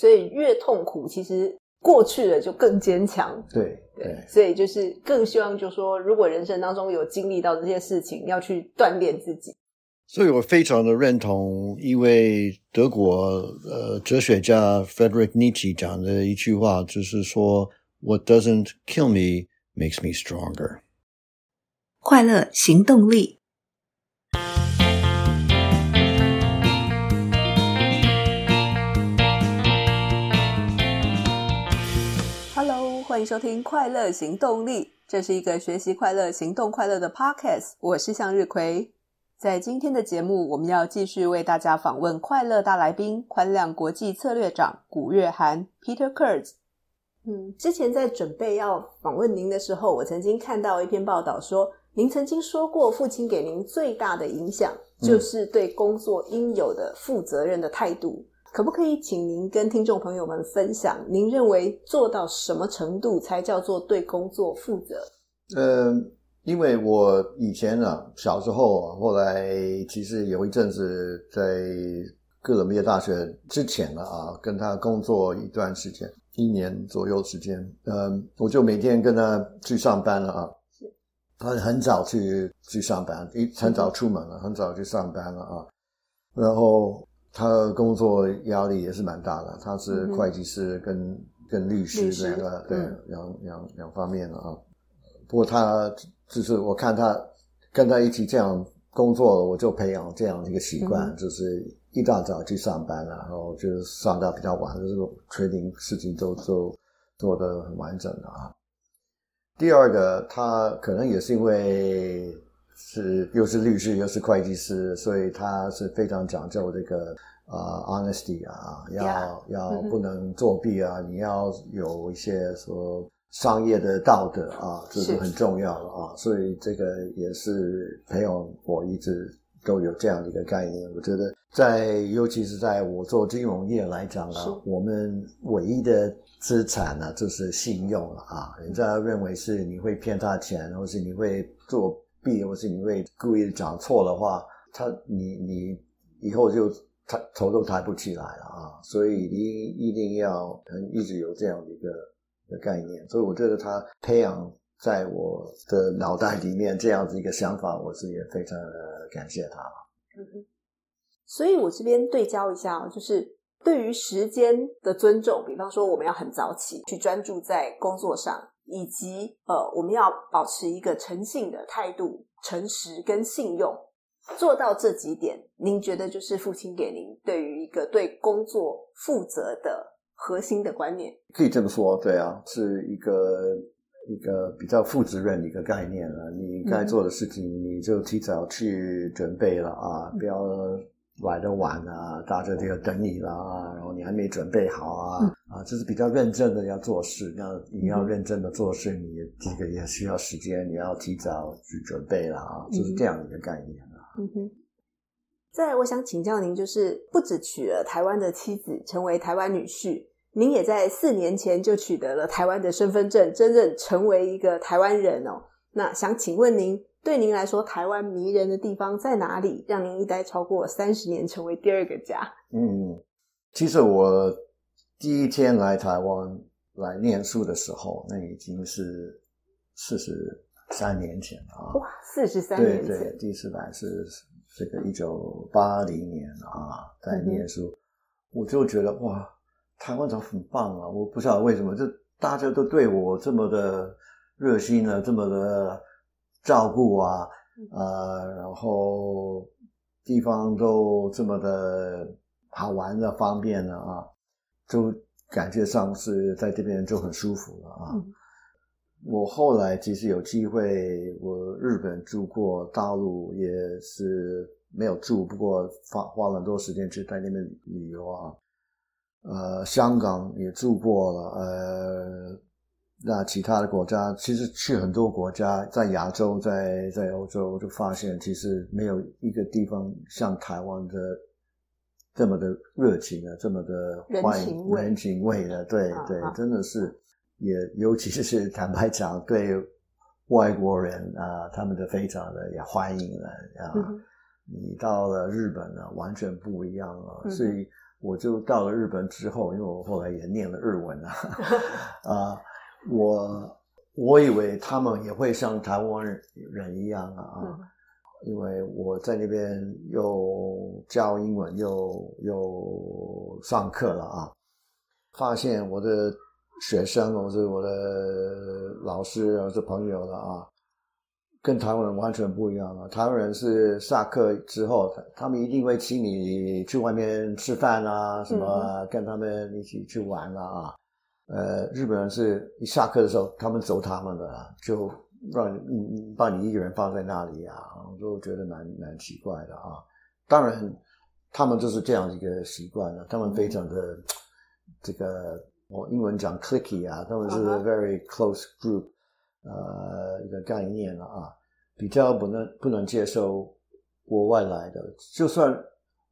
所以越痛苦，其实过去了就更坚强。对对，所以就是更希望，就是说，如果人生当中有经历到这些事情，要去锻炼自己。所以我非常的认同一位德国呃哲学家 Frederick Nietzsche 讲的一句话，就是说：“What doesn't kill me makes me stronger。”快乐行动力。欢迎收听《快乐行动力》，这是一个学习快乐、行动快乐的 Podcast。我是向日葵。在今天的节目，我们要继续为大家访问快乐大来宾——宽量国际策略长古月涵 Peter Kurz。嗯，之前在准备要访问您的时候，我曾经看到一篇报道说，您曾经说过，父亲给您最大的影响就是对工作应有的负责任的态度。嗯。可不可以请您跟听众朋友们分享，您认为做到什么程度才叫做对工作负责？嗯。因为我以前啊，小时候，后来其实有一阵子在哥伦比亚大学之前了啊，跟他工作一段时间，一年左右时间，嗯，我就每天跟他去上班了啊，他很早去去上班，一很早出门了，很早去上班了啊，然后他工作压力也是蛮大的，他是会计师跟、嗯、跟律师两个，对，两两两方面的啊，不过他。就是我看他跟他一起这样工作，我就培养这样一个习惯，嗯、就是一大早去上班，然后就上到比较晚，就是确定事情都都做得很完整的啊。第二个，他可能也是因为是又是律师又是会计师，所以他是非常讲究这个啊、uh, honesty 啊，要.要不能作弊啊，嗯、你要有一些说。商业的道德啊，这是很重要的啊，所以这个也是培养我一直都有这样的一个概念。我觉得在，尤其是在我做金融业来讲啊，我们唯一的资产呢，就是信用了啊。人家认为是你会骗他钱，或是你会作弊，或是你会故意讲错的话，他你你以后就抬头都抬不起来了啊。所以你一定要一直有这样的一个。的概念，所以我觉得他培养在我的脑袋里面这样子一个想法，我是也非常的感谢他。嗯哼，所以我这边对焦一下，就是对于时间的尊重，比方说我们要很早起去专注在工作上，以及呃我们要保持一个诚信的态度、诚实跟信用，做到这几点，您觉得就是父亲给您对于一个对工作负责的。核心的观念可以这么说，对啊，是一个一个比较负责任的一个概念啊。你该做的事情，你就提早去准备了啊，不要来的晚啊，大家就要等你了啊，然后你还没准备好啊啊，就是比较认真的要做事，要你要认真的做事，你这个也需要时间，你要提早去准备了啊，就是这样的一个概念啊。嗯哼。再来，我想请教您，就是不止娶了台湾的妻子，成为台湾女婿。您也在四年前就取得了台湾的身份证，真正成为一个台湾人哦。那想请问您，对您来说，台湾迷人的地方在哪里？让您一待超过三十年，成为第二个家？嗯，其实我第一天来台湾来念书的时候，那已经是四十三年前了啊！哇，四十三年前，对对，第一次来是这个一九八零年啊，在念书，嗯，我就觉得哇。台湾人很棒啊！我不知道为什么，就大家都对我这么的热心呢，这么的照顾啊，呃，然后地方都这么的好玩的方便的啊，就感觉上是在这边就很舒服了啊。嗯。我后来其实有机会，我日本住过，大陆也是没有住，不过花花了很多时间去在那边旅游啊。呃，香港也住过了，呃，那其他的国家其实去很多国家，在亚洲，在在欧洲，就发现其实没有一个地方像台湾的这么的热情啊，这么的欢迎人情味的，对对，真的是，也尤其是坦白讲，对外国人啊，他们的非常的也欢迎了啊。你到了日本呢，完全不一样啊，所以。我就到了日本之后，因为我后来也念了日文啊，啊，我我以为他们也会像台湾人一样啊，嗯、因为我在那边又教英文又又上课了啊，发现我的学生，我是我的老师，我是朋友了啊。跟台湾人完全不一样了！台湾人是下课之后，他们一定会请你去外面吃饭啊，什么跟他们一起去玩啊。嗯、呃，日本人是一下课的时候，他们走他们的，就让你把你一个人放在那里啊，我就觉得蛮蛮奇怪的啊。当然，他们就是这样一个习惯了，他们非常的、嗯、这个，我英文讲 clicky 啊，他们是 very close group。呃，一个概念了啊，比较不能不能接受国外来的，就算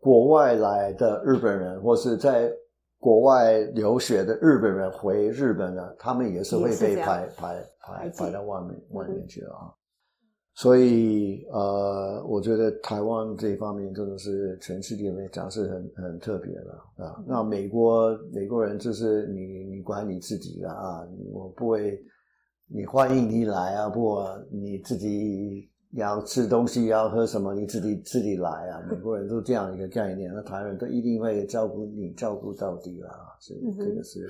国外来的日本人或是在国外留学的日本人回日本呢，他们也是会被排排排排到外面外面去啊。嗯、所以呃，我觉得台湾这一方面真的是全世界来讲是很很特别的啊。嗯、那美国美国人就是你你管你自己的啊，我不会。你欢迎你来啊，不，你自己要吃东西要喝什么，你自己自己来啊。美国人都这样一个概念，那台湾人都一定会照顾你，照顾到底了，所以这个是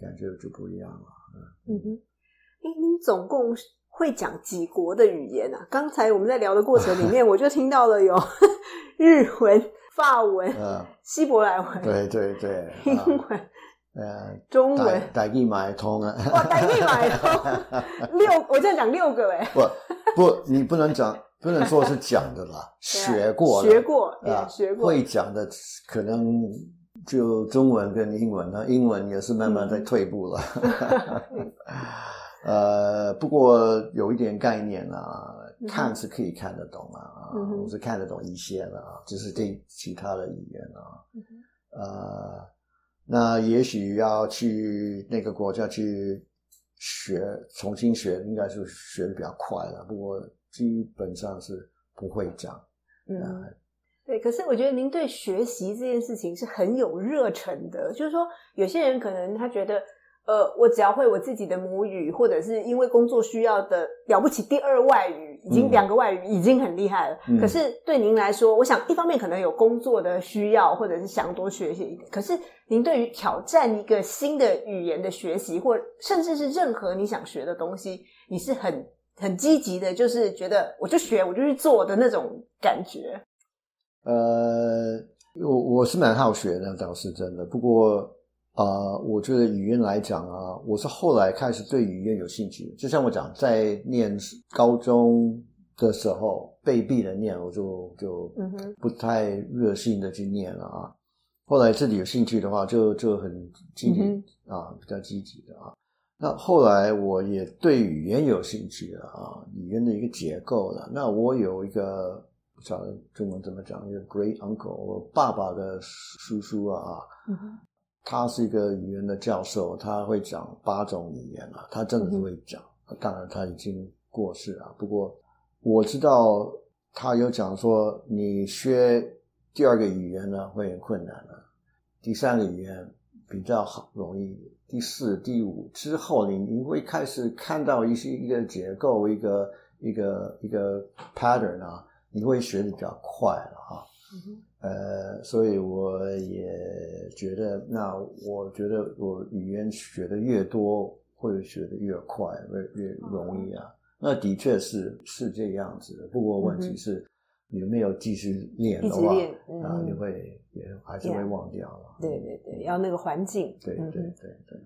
感觉就不一样了。嗯哼，哎，您总共会讲几国的语言啊？刚才我们在聊的过程里面，我就听到了有 日文、法文、嗯、希伯来文，对对对，英文。呃，中文台语买通啊！哇，台语买通 六，我这样讲六个哎。不 不，你不能讲，不能说是讲的啦，学过学过啊，学过会讲的可能就中文跟英文那，英文也是慢慢在退步了。呃，不过有一点概念啊，看是可以看得懂啊，我是看得懂一些的啊，就是对其他的语言啊，呃。那也许要去那个国家去学，重新学，应该是学的比较快了。不过基本上是不会讲。嗯，呃、对。可是我觉得您对学习这件事情是很有热忱的。就是说，有些人可能他觉得。呃，我只要会我自己的母语，或者是因为工作需要的了不起第二外语，已经两个外语已经很厉害了。嗯、可是对您来说，我想一方面可能有工作的需要，或者是想多学习一点。可是您对于挑战一个新的语言的学习，或甚至是任何你想学的东西，你是很很积极的，就是觉得我就学，我就去做的那种感觉。呃，我我是蛮好学的，倒是真的。不过。啊、呃，我觉得语言来讲啊，我是后来开始对语言有兴趣。就像我讲，在念高中的时候被逼的念，我就就不太热心的去念了啊。后来自己有兴趣的话就，就就很积极、嗯、啊，比较积极的啊。那后来我也对语言有兴趣了啊，语言的一个结构了。那我有一个不晓得中文怎么讲，一个 great uncle，我爸爸的叔叔啊。嗯他是一个语言的教授，他会讲八种语言啊，他真的是会讲。嗯、当然他已经过世了，不过我知道他有讲说，你学第二个语言呢会很困难的，第三个语言比较好容易，第四、第五之后你你会开始看到一些一个结构，一个一个一个 pattern 啊，你会学得比较快了啊。嗯呃，所以我也觉得，那我觉得我语言学的越多，会学的越快，越越容易啊。嗯、那的确是是这样子的。不过问题是，你没有继续练的话，嗯、啊，你会也还是会忘掉了。对对对，要那个环境。对对对对。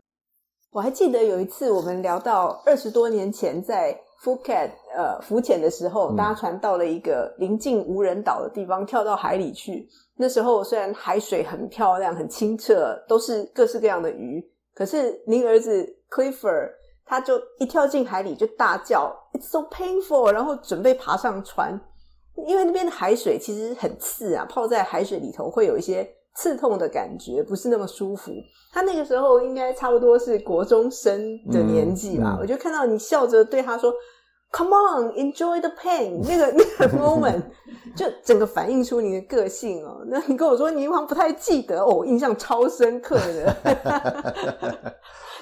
我还记得有一次我们聊到二十多年前在。Phuket 呃，浮潜的时候，搭船到了一个临近无人岛的地方，跳到海里去。那时候虽然海水很漂亮、很清澈，都是各式各样的鱼，可是您儿子 Clifford 他就一跳进海里就大叫 "It's so painful"，然后准备爬上船，因为那边的海水其实很刺啊，泡在海水里头会有一些刺痛的感觉，不是那么舒服。他那个时候应该差不多是国中生的年纪吧，嗯嗯、我就看到你笑着对他说。Come on, enjoy the pain，那个那个 moment 就整个反映出你的个性哦。那你跟我说你好像不太记得哦，我印象超深刻的，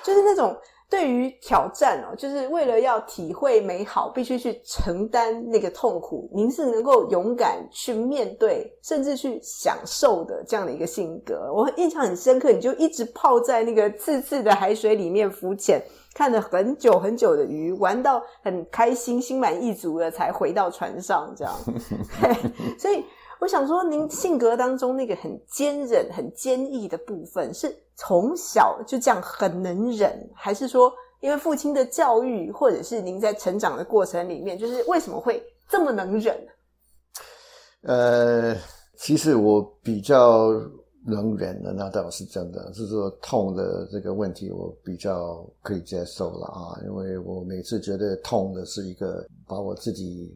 就是那种对于挑战哦，就是为了要体会美好，必须去承担那个痛苦。您是能够勇敢去面对，甚至去享受的这样的一个性格，我印象很深刻。你就一直泡在那个刺刺的海水里面浮潜。看了很久很久的鱼，玩到很开心、心满意足了，才回到船上，这样。所以我想说，您性格当中那个很坚韧、很坚毅的部分，是从小就这样很能忍，还是说因为父亲的教育，或者是您在成长的过程里面，就是为什么会这么能忍？呃，其实我比较。能忍的那倒是真的，是说痛的这个问题我比较可以接受了啊，因为我每次觉得痛的是一个把我自己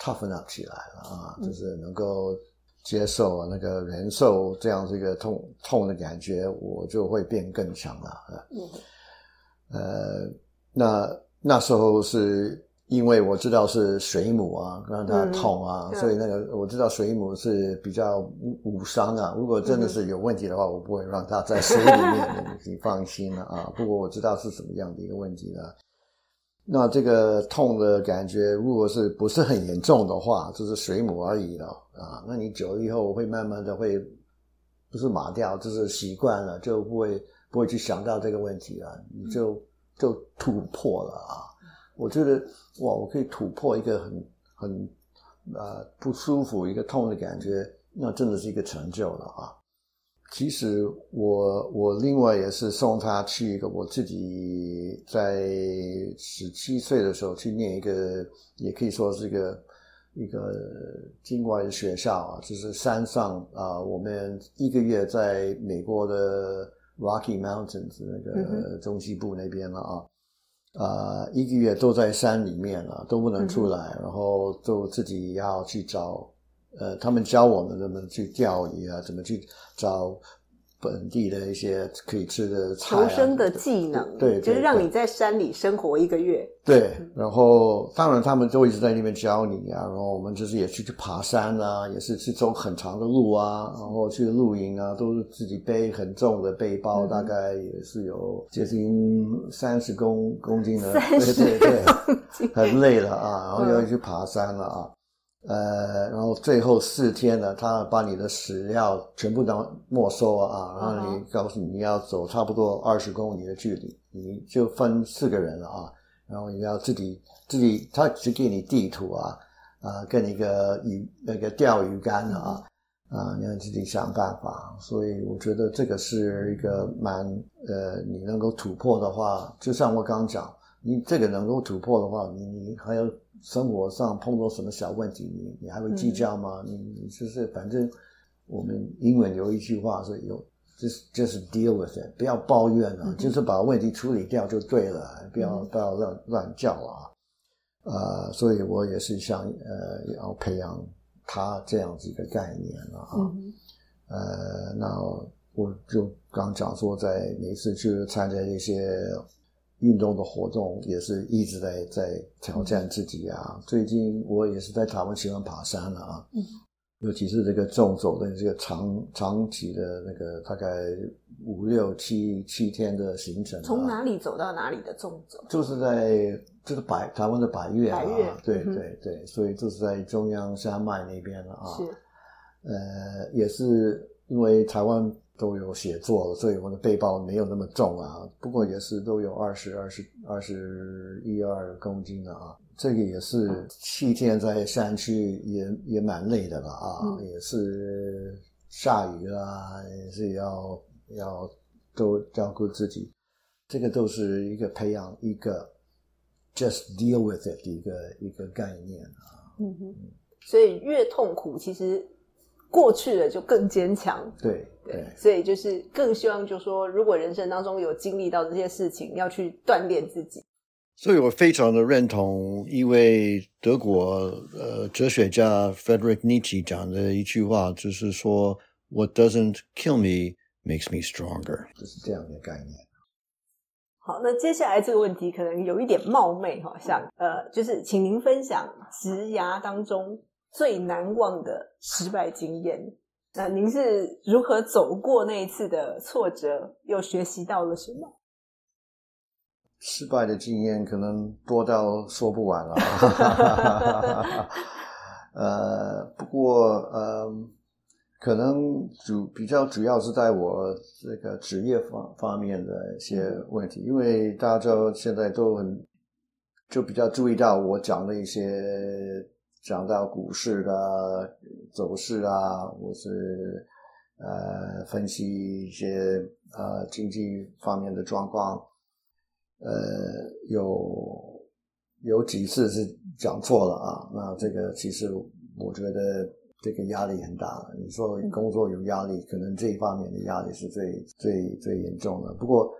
toughen up 起来了啊，就是能够接受那个忍受这样这个痛痛的感觉，我就会变更强了。嗯，呃，那那时候是。因为我知道是水母啊，让它痛啊，嗯、所以那个我知道水母是比较无伤啊。如果真的是有问题的话，嗯、我不会让它在水里面，你放心了啊。不过我知道是什么样的一个问题呢？那这个痛的感觉，如果是不是很严重的话，就是水母而已了啊。那你久了以后会慢慢的会不是麻掉，就是习惯了，就不会不会去想到这个问题了，你就就突破了啊。我觉得哇，我可以突破一个很很呃不舒服、一个痛的感觉，那真的是一个成就了啊！其实我我另外也是送他去一个我自己在十七岁的时候去念一个，也可以说是一个一个境外的学校啊，就是山上啊，我们一个月在美国的 Rocky Mountains 那个中西部那边了啊。啊、呃，一个月都在山里面了，都不能出来，嗯、然后就自己要去找，呃，他们教我们怎么去钓鱼啊，怎么去找。本地的一些可以吃的菜、啊，求生的技能，对，对，就是让你在山里生活一个月。对，然后当然他们都一直在那边教你啊，然后我们就是也去去爬山啊，也是去走很长的路啊，然后去露营啊，都是自己背很重的背包，嗯、大概也是有接近三十公公斤的，对对对，很累了啊，然后要去爬山了啊。呃，然后最后四天呢，他把你的食料全部都没收啊，然后你告诉你你要走差不多二十公里的距离，你就分四个人了啊，然后你要自己自己，他只给你地图啊，啊，跟一个鱼那个钓鱼竿啊，啊，你要自己想办法。所以我觉得这个是一个蛮呃，你能够突破的话，就像我刚刚讲，你这个能够突破的话，你你还有。生活上碰到什么小问题，你你还会计较吗？嗯、你你就是反正我们英文有一句话是有，就是就是 deal with it，不要抱怨了，嗯、就是把问题处理掉就对了，不要不要乱乱叫啊。呃，所以我也是想呃要培养他这样子一个概念了啊。嗯、呃，那我就刚讲说，在每次去参加一些。运动的活动也是一直在在挑战自己啊！嗯、最近我也是在台湾喜欢爬山了啊，嗯、尤其是这个纵走的这个长长期的那个大概五六七七天的行程，从哪里走到哪里的纵走？就是在就是百台湾的百岳啊，对对对，所以就是在中央山脉那边了啊。是，呃，也是因为台湾。都有写作，所以我的背包没有那么重啊。不过也是都有二十二十二十一二公斤的啊。这个也是七天在山区也也蛮累的了啊。嗯、也是下雨啊，也是要要都照顾自己。这个都是一个培养一个 just deal with it 的一个一个概念啊。嗯哼。所以越痛苦，其实。过去了就更坚强，对对，对，所以就是更希望，就是说，如果人生当中有经历到这些事情，要去锻炼自己。所以我非常的认同一位德国呃哲学家 Frederick Nietzsche 讲的一句话，就是说 “What doesn't kill me makes me stronger”，就是这样的概念。好，那接下来这个问题可能有一点冒昧哈，像呃，就是请您分享职涯当中最难忘的失败经验。那您是如何走过那一次的挫折，又学习到了什么？失败的经验可能多到说不完了。呃，不过呃，可能主比较主要是在我这个职业方方面的一些问题，因为大家现在都很就比较注意到我讲的一些讲到股市的走势啊，或是呃分析一些呃经济方面的状况。呃，有有几次是讲错了啊，那这个其实我觉得这个压力很大。你说工作有压力，可能这一方面的压力是最最最严重的。不过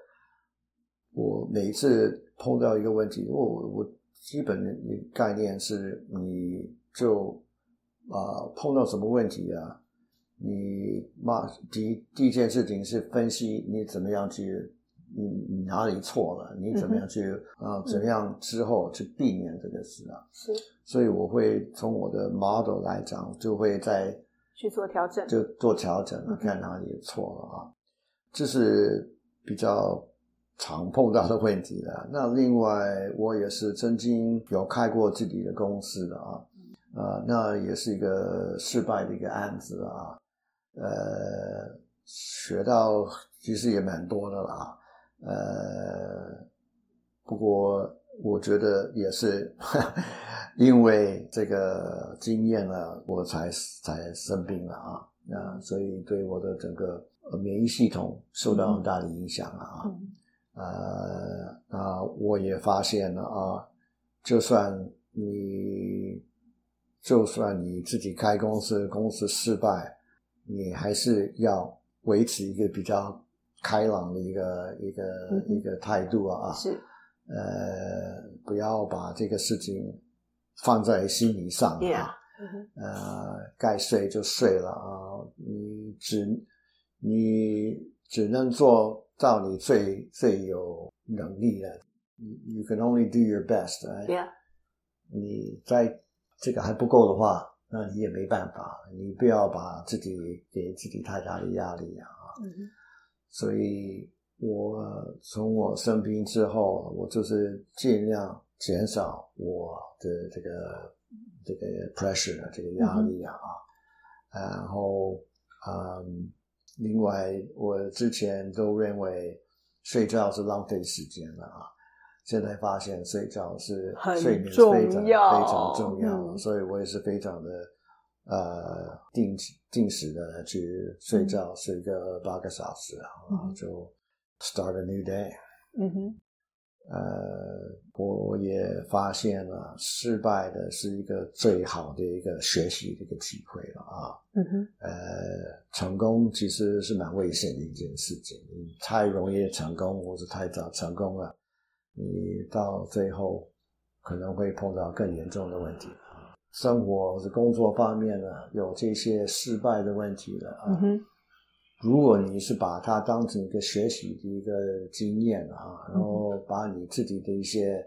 我每一次碰到一个问题，我我基本的概念是，你就啊、呃、碰到什么问题啊，你嘛第第一件事情是分析你怎么样去。你你哪里错了？你怎么样去啊？怎么样之后去避免这个事啊？是，所以我会从我的 model 来讲，就会在去做调整，就做调整了，看哪里错了啊。这是比较常碰到的问题了。那另外，我也是曾经有开过自己的公司的啊，啊、呃，那也是一个失败的一个案子啊。呃，学到其实也蛮多的啦。呃，不过我觉得也是 因为这个经验了，我才才生病了啊。那所以对我的整个免疫系统受到很大的影响啊。嗯、呃，那我也发现了啊，就算你就算你自己开公司，公司失败，你还是要维持一个比较。开朗的一个一个、嗯、一个态度啊，是，呃，不要把这个事情放在心理上啊，yeah. 呃，该睡就睡了啊，你只你只能做到你最最有能力的，you can only do your best，yeah. 你在这个还不够的话，那你也没办法，你不要把自己给自己太大的压力啊。所以，我从我生病之后，我就是尽量减少我的这个这个 pressure 这个压力啊。然后，嗯，另外，我之前都认为睡觉是浪费时间的啊。现在发现睡觉是睡眠非常非常重要，嗯，所以我也是非常的。呃，定定时的去睡觉，嗯、睡个八个小时，然后就 start a new day。嗯哼，呃，我也发现了，失败的是一个最好的一个学习的一个机会了啊。嗯哼，呃，成功其实是蛮危险的一件事情，你太容易成功，或是太早成功了，你到最后可能会碰到更严重的问题。生活或者工作方面呢，有这些失败的问题了啊。嗯。如果你是把它当成一个学习的一个经验啊，然后把你自己的一些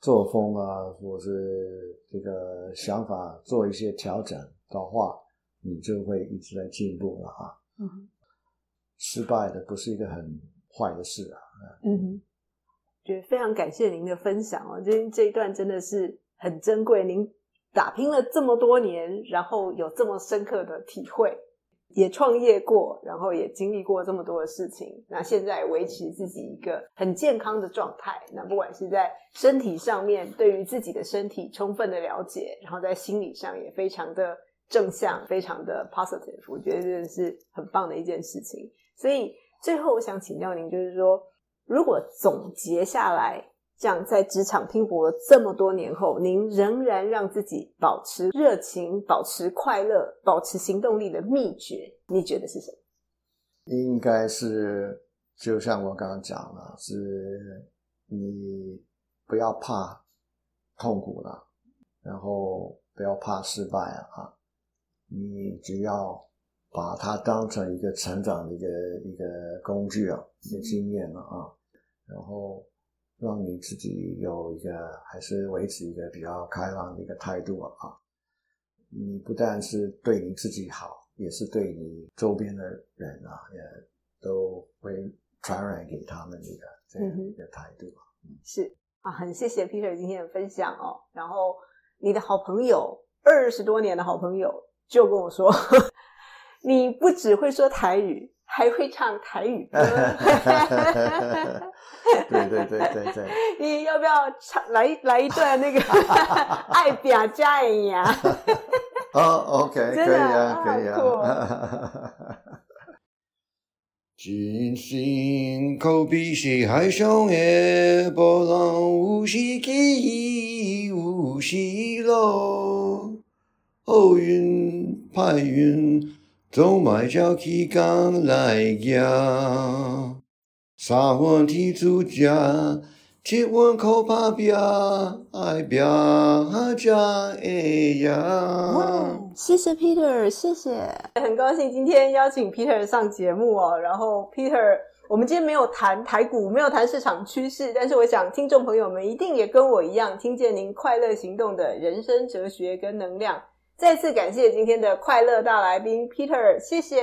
作风啊，或是这个想法做一些调整的话，你就会一直在进步了啊。嗯。失败的不是一个很坏的事啊。嗯哼。觉得非常感谢您的分享哦，这这一段真的是很珍贵。您。打拼了这么多年，然后有这么深刻的体会，也创业过，然后也经历过这么多的事情。那现在维持自己一个很健康的状态，那不管是在身体上面，对于自己的身体充分的了解，然后在心理上也非常的正向，非常的 positive，我觉得真的是很棒的一件事情。所以最后我想请教您，就是说，如果总结下来。这样在职场拼搏了这么多年后，您仍然让自己保持热情、保持快乐、保持行动力的秘诀，你觉得是什么？应该是就像我刚刚讲了，是你不要怕痛苦了，然后不要怕失败啊，你只要把它当成一个成长的一个一个工具啊，一个经验了啊。然后让你自己有一个还是维持一个比较开朗的一个态度啊。你不但是对你自己好，也是对你周边的人啊，也都会传染给他们一个这样一个态度。嗯，是啊，很谢谢 Peter 今天的分享哦。然后你的好朋友，二十多年的好朋友，就跟我说，你不只会说台语，还会唱台语歌。对对对对对，你要不要唱来来一段那个 爱表家人呀？哦，OK，可以啊，可以啊。真心口比是海上的波浪，有时起，有时落。好运歹运，总爱照起工来行。三分天注定，七分靠打拼，爱拼才会赢。哇，谢谢 Peter，谢谢，很高兴今天邀请 Peter 上节目哦。然后 Peter，我们今天没有谈台股，没有谈市场趋势，但是我想听众朋友们一定也跟我一样，听见您快乐行动的人生哲学跟能量。再次感谢今天的快乐大来宾 Peter，谢谢，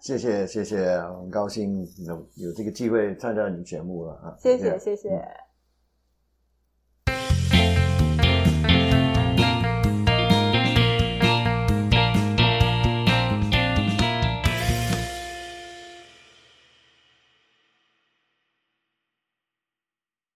谢谢，谢谢，很高兴有有这个机会参加你节目了啊，谢谢，谢谢。嗯